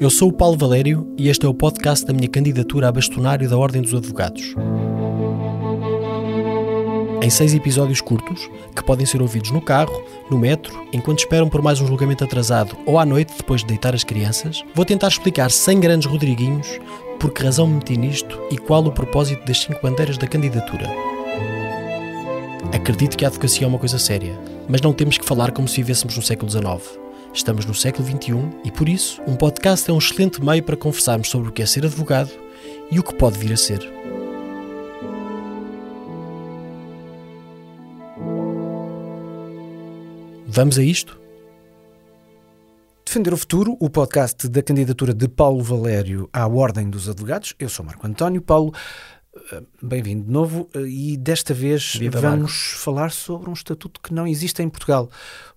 Eu sou o Paulo Valério e este é o podcast da minha candidatura a bastonário da Ordem dos Advogados. Em seis episódios curtos, que podem ser ouvidos no carro, no metro, enquanto esperam por mais um julgamento atrasado ou à noite depois de deitar as crianças, vou tentar explicar sem grandes Rodriguinhos por que razão me meti nisto e qual o propósito das cinco bandeiras da candidatura. Acredito que a advocacia é uma coisa séria, mas não temos que falar como se vivêssemos no século XIX. Estamos no século XXI e, por isso, um podcast é um excelente meio para conversarmos sobre o que é ser advogado e o que pode vir a ser. Vamos a isto? Defender o Futuro, o podcast da candidatura de Paulo Valério à Ordem dos Advogados. Eu sou Marco António. Paulo, eh, bem-vindo de novo eh, e desta vez Viva vamos Marco. falar sobre um estatuto que não existe em Portugal,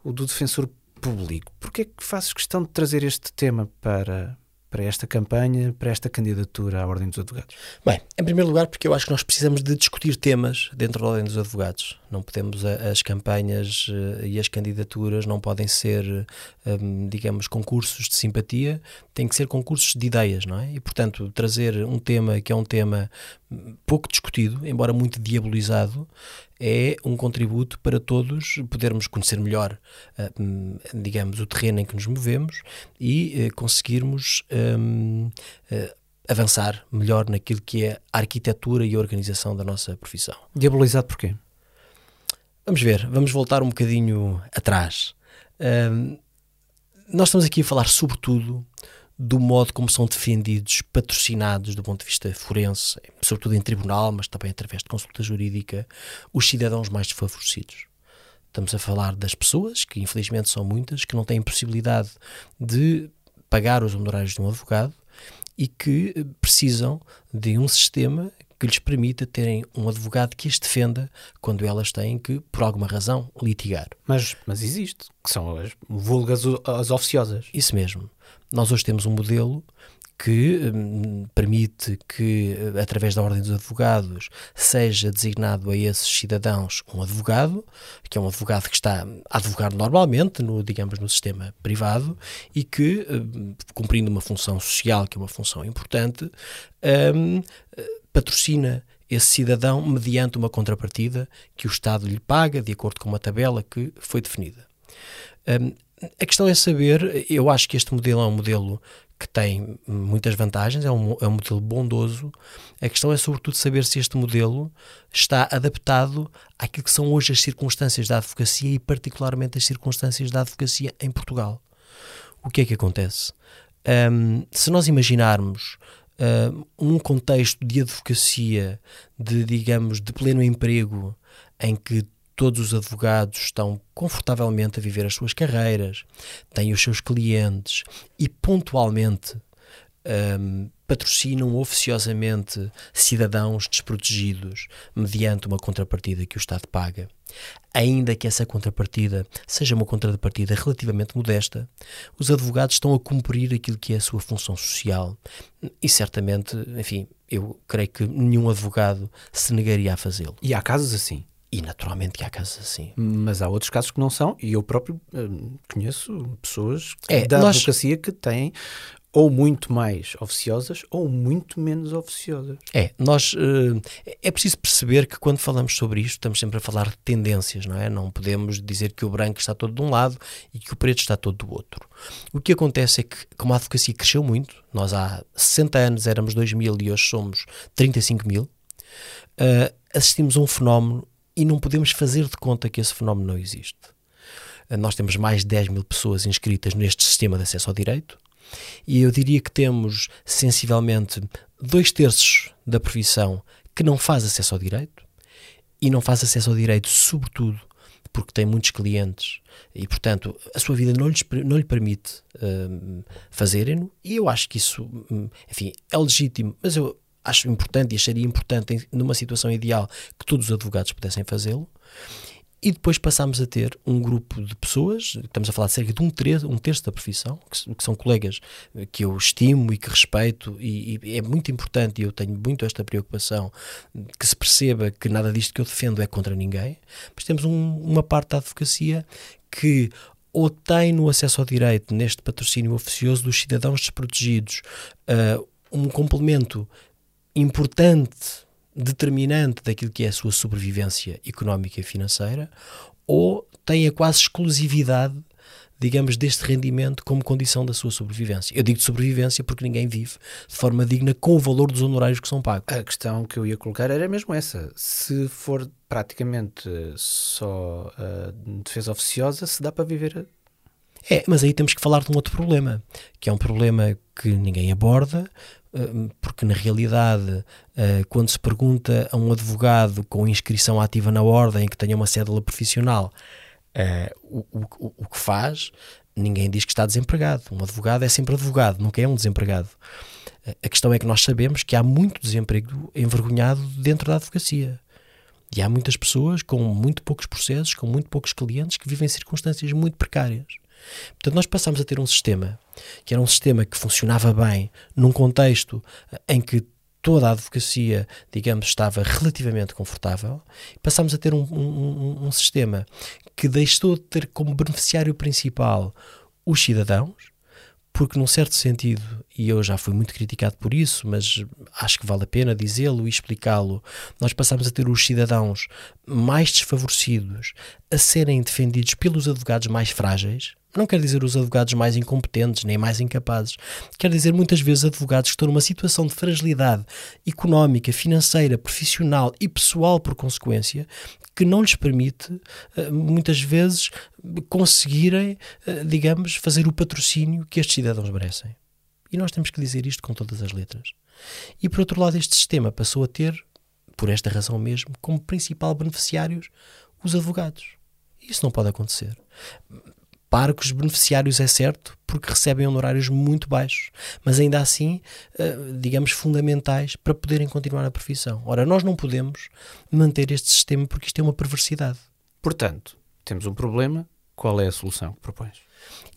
o do Defensor Público. Porquê é que fazes questão de trazer este tema para, para esta campanha, para esta candidatura à Ordem dos Advogados? Bem, em primeiro lugar, porque eu acho que nós precisamos de discutir temas dentro da Ordem dos Advogados. Não podemos, as campanhas eh, e as candidaturas não podem ser, hum, digamos, concursos de simpatia, têm que ser concursos de ideias, não é? E, portanto, trazer um tema que é um tema hum, pouco discutido, embora muito diabolizado, é um contributo para todos podermos conhecer melhor, eh, hum, digamos, o terreno em que nos movemos e eh, conseguirmos avançar melhor naquilo que é a arquitetura e a organização da nossa profissão. Diabolizado porquê? Vamos ver, vamos voltar um bocadinho atrás. Hum, nós estamos aqui a falar, sobretudo, do modo como são defendidos, patrocinados do ponto de vista forense, sobretudo em tribunal, mas também através de consulta jurídica, os cidadãos mais desfavorecidos. Estamos a falar das pessoas, que infelizmente são muitas, que não têm possibilidade de pagar os honorários de um advogado e que precisam de um sistema que lhes permita terem um advogado que as defenda quando elas têm que, por alguma razão, litigar. Mas, mas existe, que são as vulgas, as oficiosas. Isso mesmo. Nós hoje temos um modelo que hum, permite que, eh, através da Ordem dos Advogados, seja designado a esses cidadãos um advogado, que é um advogado que está a advogar normalmente, no, digamos, no sistema privado, e que, hum, cumprindo uma função social, que é uma função importante, hum, patrocina esse cidadão mediante uma contrapartida que o Estado lhe paga, de acordo com uma tabela que foi definida. Hum, a questão é saber, eu acho que este modelo é um modelo que tem muitas vantagens, é um, é um modelo bondoso. A questão é, sobretudo, saber se este modelo está adaptado àquilo que são hoje as circunstâncias da advocacia e, particularmente, as circunstâncias da advocacia em Portugal. O que é que acontece? Hum, se nós imaginarmos hum, um contexto de advocacia, de, digamos, de pleno emprego, em que todos os advogados estão confortavelmente a viver as suas carreiras, têm os seus clientes e pontualmente hum, patrocinam oficiosamente cidadãos desprotegidos mediante uma contrapartida que o Estado paga. Ainda que essa contrapartida seja uma contrapartida relativamente modesta, os advogados estão a cumprir aquilo que é a sua função social e certamente, enfim, eu creio que nenhum advogado se negaria a fazê-lo. E há casos assim. E naturalmente que há casos assim. Mas há outros casos que não são, e eu próprio hum, conheço pessoas É, da nós- advocacia que têm ou muito mais oficiosas ou muito menos oficiosas. É, nós eh, é preciso perceber que quando falamos sobre isto estamos sempre a falar de tendências, não é? Não podemos dizer que o branco está todo de um lado e que o preto está todo do outro. O que acontece é que, como a advocacia cresceu muito, nós há 60 anos éramos 2 mil e hoje somos 35 mil, eh, assistimos a um fenómeno e não podemos fazer de conta que esse fenómeno não existe. Eh, Nós temos mais de 10 mil pessoas inscritas neste sistema de acesso ao direito e eu diria que temos sensivelmente dois terços da profissão que não faz acesso ao direito e não faz acesso ao direito, sobretudo porque tem muitos clientes e, portanto, a sua vida não, lhes, não lhe permite hum, fazerem-no. E eu acho que isso, hum, enfim, é legítimo, mas eu acho importante e acharia importante, numa situação ideal, que todos os advogados pudessem fazê-lo. E depois passámos a ter um grupo de pessoas, estamos a falar de cerca de um terço, um terço da profissão, que, que são colegas eh, que eu estimo e que respeito, e, e é muito importante, e eu tenho muito esta preocupação, que se perceba que nada disto que eu defendo é contra ninguém, mas temos um- uma parte da advocacia que ou tem no acesso ao direito, neste patrocínio oficioso dos cidadãos desprotegidos, uh, um complemento importante, determinante daquilo que é a sua sobrevivência económica e financeira, ou tem a quase exclusividade digamos, deste rendimento como condição da sua sobrevivência. Eu digo de sobrevivência porque ninguém vive de forma digna com o valor dos honorários que são pagos. A questão que eu ia colocar era mesmo essa. Se for praticamente só uh, defesa oficiosa, se dá para viver. É, mas aí temos que falar de um outro problema, que é um problema que ninguém aborda, porque na realidade, eh, quando se pergunta a um advogado com inscrição ativa na ordem que tenha uma cédula profissional uh, o, o, o que faz, ninguém diz que está desempregado. Um advogado é sempre advogado, nunca é um desempregado. Uh, a questão é que nós sabemos que há muito desemprego envergonhado dentro da advocacia. E há muitas pessoas com muito poucos processos, com muito poucos clientes, que vivem circunstâncias muito precárias. Portanto, nós passamos a ter um sistema que era um sistema que funcionava bem num contexto eh, em que toda a advocacia, digamos, estava relativamente confortável, passámos a ter um, um, um sistema que deixou de ter como beneficiário principal os cidadãos, porque num certo sentido, e eu já fui muito criticado por isso, mas acho que vale a pena dizê-lo e explicá-lo, nós passamos a ter os cidadãos mais desfavorecidos a serem defendidos pelos advogados mais frágeis, não quer dizer os advogados mais incompetentes nem mais incapazes. Quer dizer muitas vezes advogados que estão numa situação de fragilidade económica, financeira, profissional e pessoal por consequência, que não lhes permite, eh, muitas vezes, conseguirem, eh, digamos, fazer o patrocínio que estes cidadãos merecem. E nós temos que dizer isto com todas as letras. E por outro lado, este sistema passou a ter, por esta razão mesmo, como principal beneficiários os advogados. Isso não pode acontecer os beneficiários é certo, porque recebem honorários muito baixos, mas ainda assim, eh, digamos, fundamentais para poderem continuar a profissão. Ora, nós não podemos manter este sistema porque isto é uma perversidade. Portanto, temos um problema, qual é a solução que propões?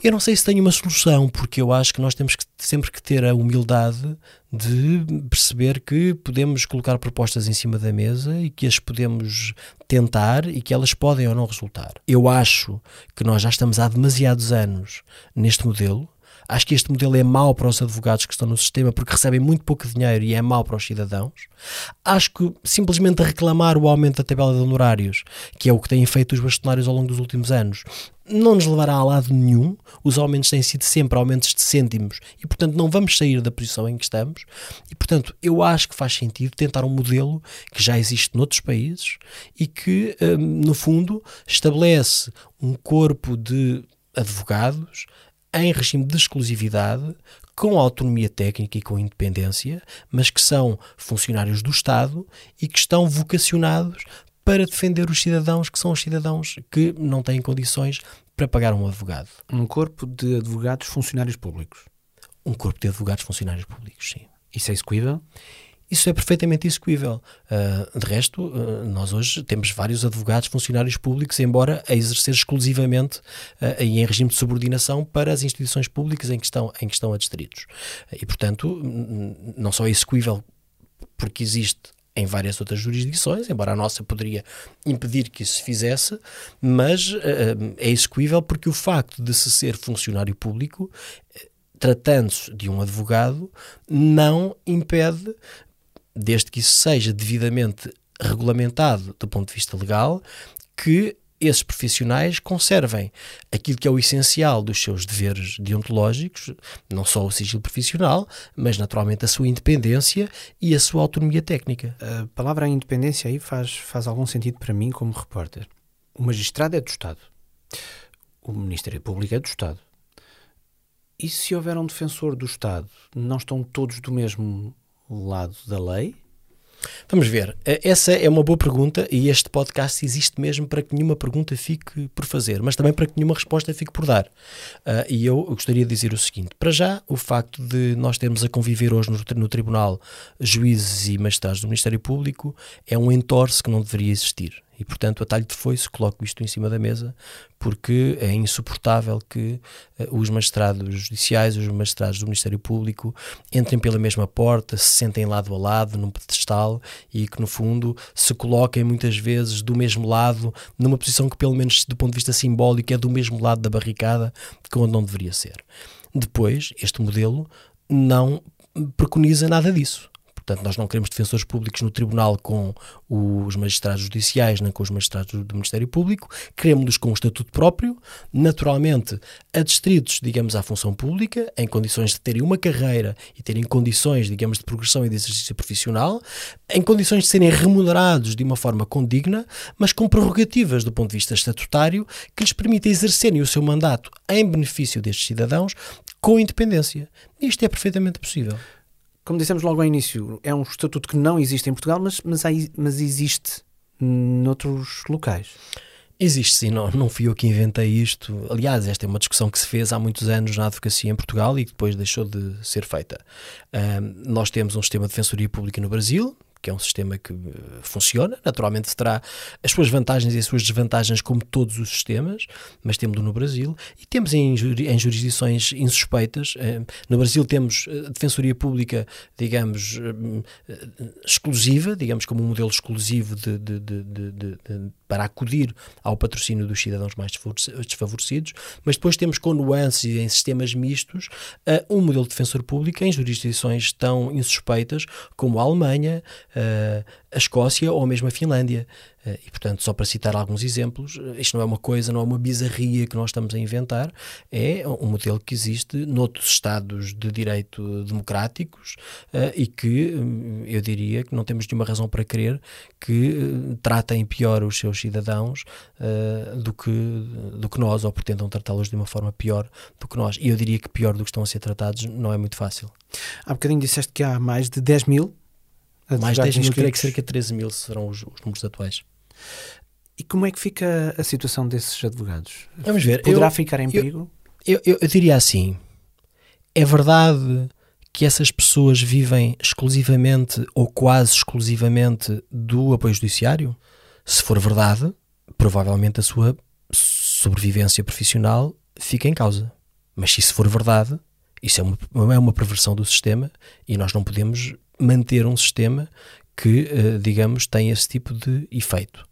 Eu não sei se tenho uma solução, porque eu acho que nós temos que, sempre que ter a humildade de perceber que podemos colocar propostas em cima da mesa e que as podemos tentar e que elas podem ou não resultar. Eu acho que nós já estamos há demasiados anos neste modelo Acho que este modelo é mau para os advogados que estão no sistema porque recebem muito pouco dinheiro e é mau para os cidadãos. Acho que simplesmente reclamar o aumento da tabela de honorários, que é o que têm feito os bastonários ao longo dos últimos anos, não nos levará a lado nenhum. Os aumentos têm sido sempre aumentos de cêntimos e, portanto, não vamos sair da posição em que estamos. E, portanto, eu acho que faz sentido tentar um modelo que já existe noutros países e que, hum, no fundo, estabelece um corpo de advogados em regime de exclusividade, com autonomia técnica e com independência, mas que são funcionários do Estado e que estão vocacionados para defender os cidadãos que são os cidadãos que não têm condições para pagar um advogado. Um corpo de advogados funcionários públicos. Um corpo de advogados funcionários públicos, sim. Isso é execuível? Isso é perfeitamente execuível. Uh, de resto, uh, nós hoje temos vários advogados, funcionários públicos, embora a exercer exclusivamente uh, em regime de subordinação para as instituições públicas em que estão, em que estão adstritos. E, portanto, não só é execuível porque existe em várias outras jurisdições, embora a nossa poderia impedir que isso se fizesse, mas é execuível porque o facto de se ser funcionário público tratando-se de um advogado, não impede desde que isso seja devidamente regulamentado do ponto de vista legal, que esses profissionais conservem aquilo que é o essencial dos seus deveres deontológicos, não só o sigilo profissional, mas naturalmente a sua independência e a sua autonomia técnica. A palavra independência aí faz, faz algum sentido para mim como repórter. O magistrado é do Estado. O Ministério Público é do Estado. E se houver um defensor do Estado, não estão todos do mesmo lado da lei? Vamos ver. Eh, essa é uma boa pergunta e este podcast existe mesmo para que nenhuma pergunta fique por fazer, mas também para que nenhuma resposta fique por dar. Uh, e eu gostaria de dizer o seguinte: para já, o facto de nós termos a conviver hoje no, no Tribunal juízes e magistrados do Ministério Público é um entorce que não deveria existir. E, portanto, a talho de foice coloco isto em cima da mesa porque é insuportável que uh, os magistrados judiciais, os magistrados do Ministério Público entrem pela mesma porta, se sentem lado a lado num pedestal e que, no fundo, se coloquem muitas vezes do mesmo lado, numa posição que, pelo menos do ponto de vista simbólico, é do mesmo lado da barricada que onde não deveria ser. Depois, este modelo não preconiza nada disso. Portanto, nós não queremos defensores públicos no tribunal com os magistrados judiciais, nem com os magistrados do Ministério Público, queremos-los com um estatuto próprio, naturalmente adstritos, digamos, à função pública, em condições de terem uma carreira e terem condições, digamos, de progressão e de exercício profissional, em condições de serem remunerados de uma forma condigna, mas com prerrogativas do ponto de vista estatutário que lhes permitem exercerem o seu mandato em benefício destes cidadãos com independência. Isto é perfeitamente possível como dissemos logo ao início, é um estatuto que não existe em Portugal, mas, mas, mas existe noutros locais. Existe sim, não, não fui eu que inventei isto. Aliás, esta é uma discussão que se fez há muitos anos na advocacia em Portugal e que depois deixou de ser feita. nós temos um sistema de defensoria pública no Brasil, que é um sistema que eh, funciona, naturalmente terá as suas vantagens e as suas desvantagens, como todos os sistemas, mas temos no Brasil e temos em, em jurisdições insuspeitas. Eh, no Brasil temos a defensoria pública, digamos, eh, exclusiva, digamos, como um modelo exclusivo de, de, de, para acudir ao patrocínio dos cidadãos mais desfavorecidos, mas depois temos com nuances e em sistemas mistos um modelo de defensor público em jurisdições tão insuspeitas como a Alemanha, a Escócia ou mesmo a Finlândia. Uh, e, portanto, só para citar alguns exemplos, eh, isto não é uma coisa, não é uma bizarria que nós estamos a inventar, é um modelo que existe noutros Estados de direito democráticos e que eu diria que não temos nenhuma razão para crer que tratem pior os seus cidadãos do, que, do que nós ou pretendam tratá-los de uma forma pior do que nós. E eu diria que pior do que estão a ser tratados não é muito fácil. Há bocadinho disseste que há mais de 10 mil mais 10 mil, creio que cerca de 13 mil serão os, os, números atuais. E como é que fica a situação desses advogados? Vamos ver. Poderá eu, ficar em perigo? Eu, eu, eu diria assim: é verdade que essas pessoas vivem exclusivamente ou quase exclusivamente do apoio judiciário? Se for verdade, provavelmente a sua sobrevivência profissional fica em causa. Mas se isso for verdade, isso é uma, é uma perversão do sistema e nós não podemos manter um sistema que, uh, digamos, tem esse tipo de efeito.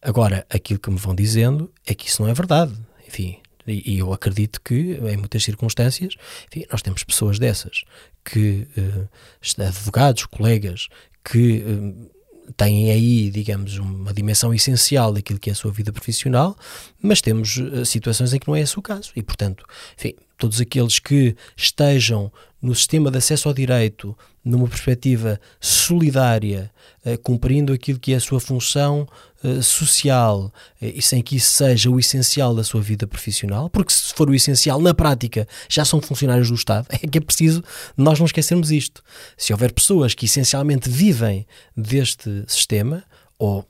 Agora, aquilo que me vão dizendo é que isso não é verdade. Enfim, e, eu acredito que, em muitas circunstâncias, enfim, nós temos pessoas dessas que, uh, advogados, colegas, que uh, têm aí, digamos, uma dimensão essencial daquilo que é a sua vida profissional, mas temos situações em que não é esse o caso. E, portanto, enfim, todos aqueles que estejam no sistema de acesso ao direito numa perspectiva solidária, uh, cumprindo aquilo que é a sua função uh, social uh, e sem que isso seja o essencial da sua vida profissional, porque se for o essencial, na prática, já são funcionários do Estado, é que é preciso nós não esquecermos isto. Se houver pessoas que essencialmente vivem deste sistema, ou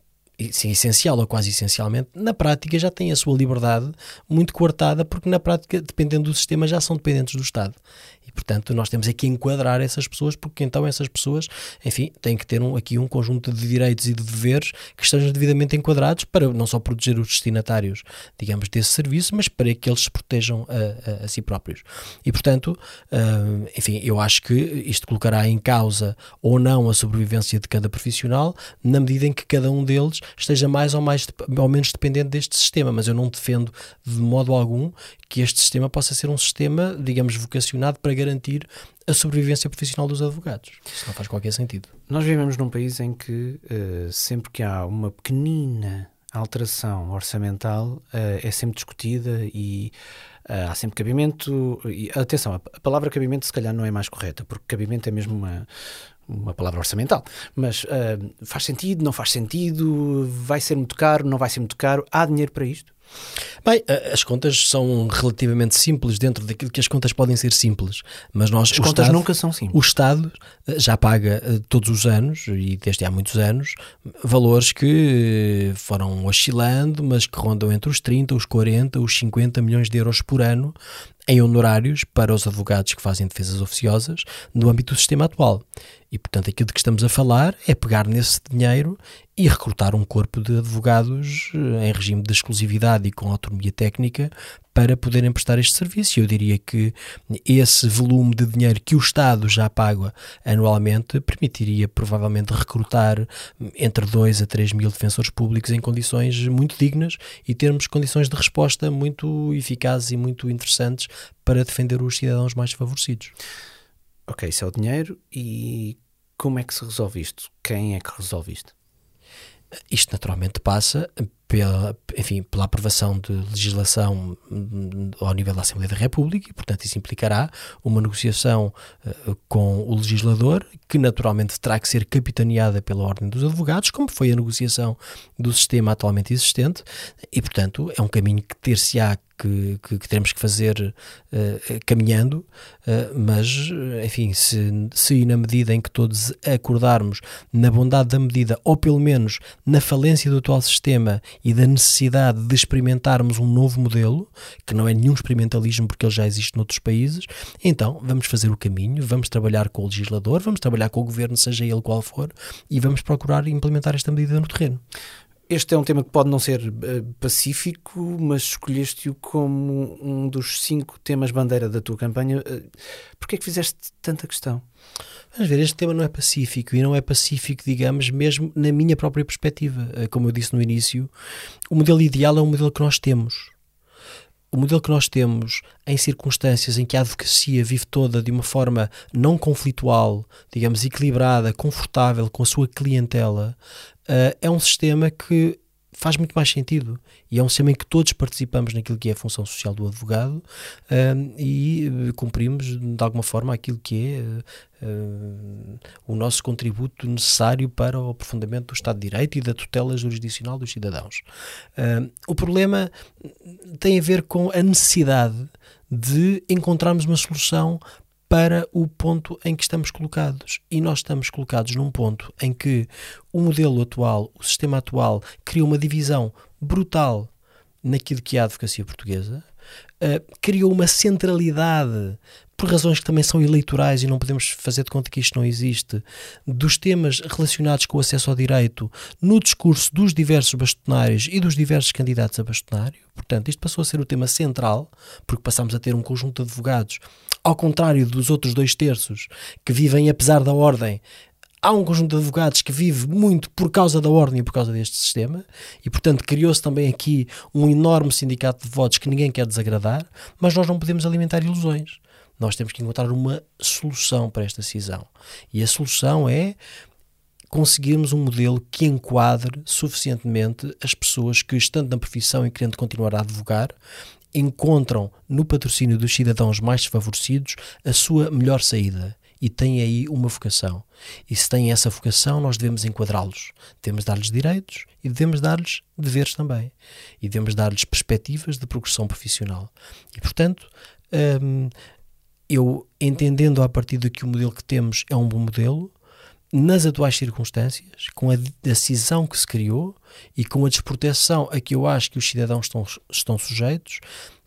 sim, essencial ou quase essencialmente, na prática já têm a sua liberdade muito coartada, porque na prática, dependendo do sistema, já são dependentes do Estado. E, portanto, nós temos aqui enquadrar essas pessoas, porque então essas pessoas, enfim, têm que ter um, aqui um conjunto de direitos e de deveres que estejam devidamente enquadrados para não só proteger os destinatários, digamos, desse serviço, mas para que eles se protejam a, a, a si próprios. E, portanto, uh, enfim, eu acho que isto colocará em causa ou não a sobrevivência de cada profissional, na medida em que cada um deles esteja mais ou, mais, ou menos dependente deste sistema, mas eu não defendo de modo algum que este sistema possa ser um sistema, digamos, vocacionado para garantir a sobrevivência profissional dos advogados. Isso não faz qualquer sentido. Nós vivemos num país em que uh, sempre que há uma pequenina alteração orçamental uh, é sempre discutida e uh, há sempre cabimento. E, atenção, a palavra cabimento se calhar não é mais correta, porque cabimento é mesmo uma, uma palavra orçamental, mas uh, faz sentido, não faz sentido, vai ser muito caro, não vai ser muito caro, há dinheiro para isto? Bem, as contas são relativamente simples dentro daquilo que as contas podem ser simples, mas nós as contas Estado, nunca são simples. O Estado eh, já paga eh, todos os anos e desde há muitos anos valores que eh, foram oscilando, mas que rondam entre os 30, os 40, os 50 milhões de euros por ano em honorários para os advogados que fazem defesas oficiosas no âmbito do sistema atual. E, portanto, aquilo de que estamos a falar é pegar nesse dinheiro e recrutar um corpo de advogados eh, em regime de exclusividade e com autonomia técnica para poderem prestar este serviço. Eu diria que esse volume de dinheiro que o Estado já paga anualmente permitiria provavelmente recrutar entre 2 a 3 mil defensores públicos em condições muito dignas e termos condições de resposta muito eficazes e muito interessantes para defender os cidadãos mais favorecidos. Ok, isso é o dinheiro e como é que se resolve isto? Quem é que resolve isto? Isto naturalmente passa pela, enfim, pela aprovação de legislação hum, ao nível da Assembleia da República e, portanto, isso implicará uma negociação uh, com o legislador, que naturalmente terá que ser capitaneada pela Ordem dos Advogados, como foi a negociação do sistema atualmente existente, e, portanto, é um caminho que ter-se-á que, que, que, teremos que fazer uh, caminhando, uh, mas, enfim, se, se na medida em que todos acordarmos na bondade da medida, ou pelo menos na falência do atual sistema e da necessidade de experimentarmos um novo modelo, que não é nenhum experimentalismo porque ele já existe noutros países, então vamos fazer o caminho, vamos trabalhar com o legislador, vamos trabalhar com o governo, seja ele qual for, e vamos procurar implementar esta medida no terreno. Este é um tema que pode não ser uh, pacífico, mas escolheste-o como um dos cinco temas bandeira da tua campanha. Uh, Porquê é que fizeste tanta questão? Vamos ver, este tema não é pacífico e não é pacífico, digamos, mesmo na minha própria perspectiva. Uh, como eu disse no início, o modelo ideal é o modelo que nós temos. O modelo que nós temos em circunstâncias em que a advocacia vive toda de uma forma não conflitual, digamos, equilibrada, confortável com a sua clientela, uh, é um sistema que faz muito mais sentido e é um sistema em que todos participamos naquilo que é a função social do advogado uh, e uh, cumprimos de alguma forma aquilo que é uh, o nosso contributo necessário para o aprofundamento do Estado de Direito e da tutela jurisdicional dos cidadãos. o problema tem a ver com a necessidade de encontrarmos uma solução para o ponto em que estamos colocados. E nós estamos colocados num ponto em que o modelo atual, o sistema atual, cria uma divisão brutal naquilo que é a advocacia portuguesa, uh, criou uma centralidade por razões que também são eleitorais e não podemos fazer de conta que isto não existe, dos temas relacionados com o acesso ao direito no discurso dos diversos bastonários e dos diversos candidatos a bastonário. Portanto, isto passou a ser o tema central, porque passamos a ter um conjunto de advogados, ao contrário dos outros dois terços, que vivem apesar da ordem há um conjunto de advogados que vive muito por causa da ordem e por causa deste sistema, e portanto criou-se também aqui um enorme sindicato de votos que ninguém quer desagradar, mas nós não podemos alimentar ilusões. Nós temos que encontrar uma solução para esta cisão. E a solução é conseguirmos um modelo que enquadre suficientemente as pessoas que, estando na profissão e querendo continuar a advogar, encontram no patrocínio dos cidadãos mais desfavorecidos a sua melhor saída e têm aí uma vocação. E se têm essa vocação, nós devemos enquadrá-los. Devemos dar-lhes direitos e devemos dar-lhes deveres também. E devemos dar-lhes perspectivas de progressão profissional. E, portanto, hum, eu entendendo a partir de que o modelo que temos é um bom modelo, nas atuais circunstâncias, com a decisão que se criou e com a desproteção a que eu acho que os cidadãos estão, estão sujeitos,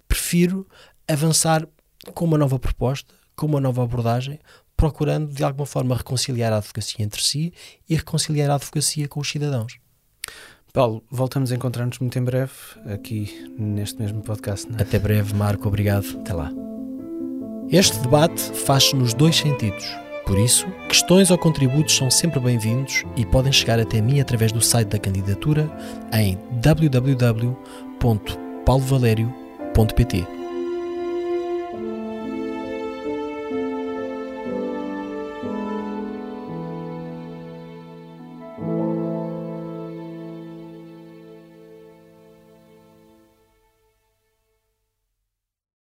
prefiro avançar com uma nova proposta, com uma nova abordagem, procurando de alguma forma reconciliar a advocacia entre si e reconciliar a advocacia com os cidadãos. Paulo, voltamos a encontrar-nos muito em breve aqui neste mesmo podcast. É? Até breve, Marco. Obrigado. Até lá. Este debate faz-se nos dois sentidos. Por isso, questões ou contributos são sempre bem-vindos e podem chegar até mim através do site da candidatura em www.paulovalério.pt.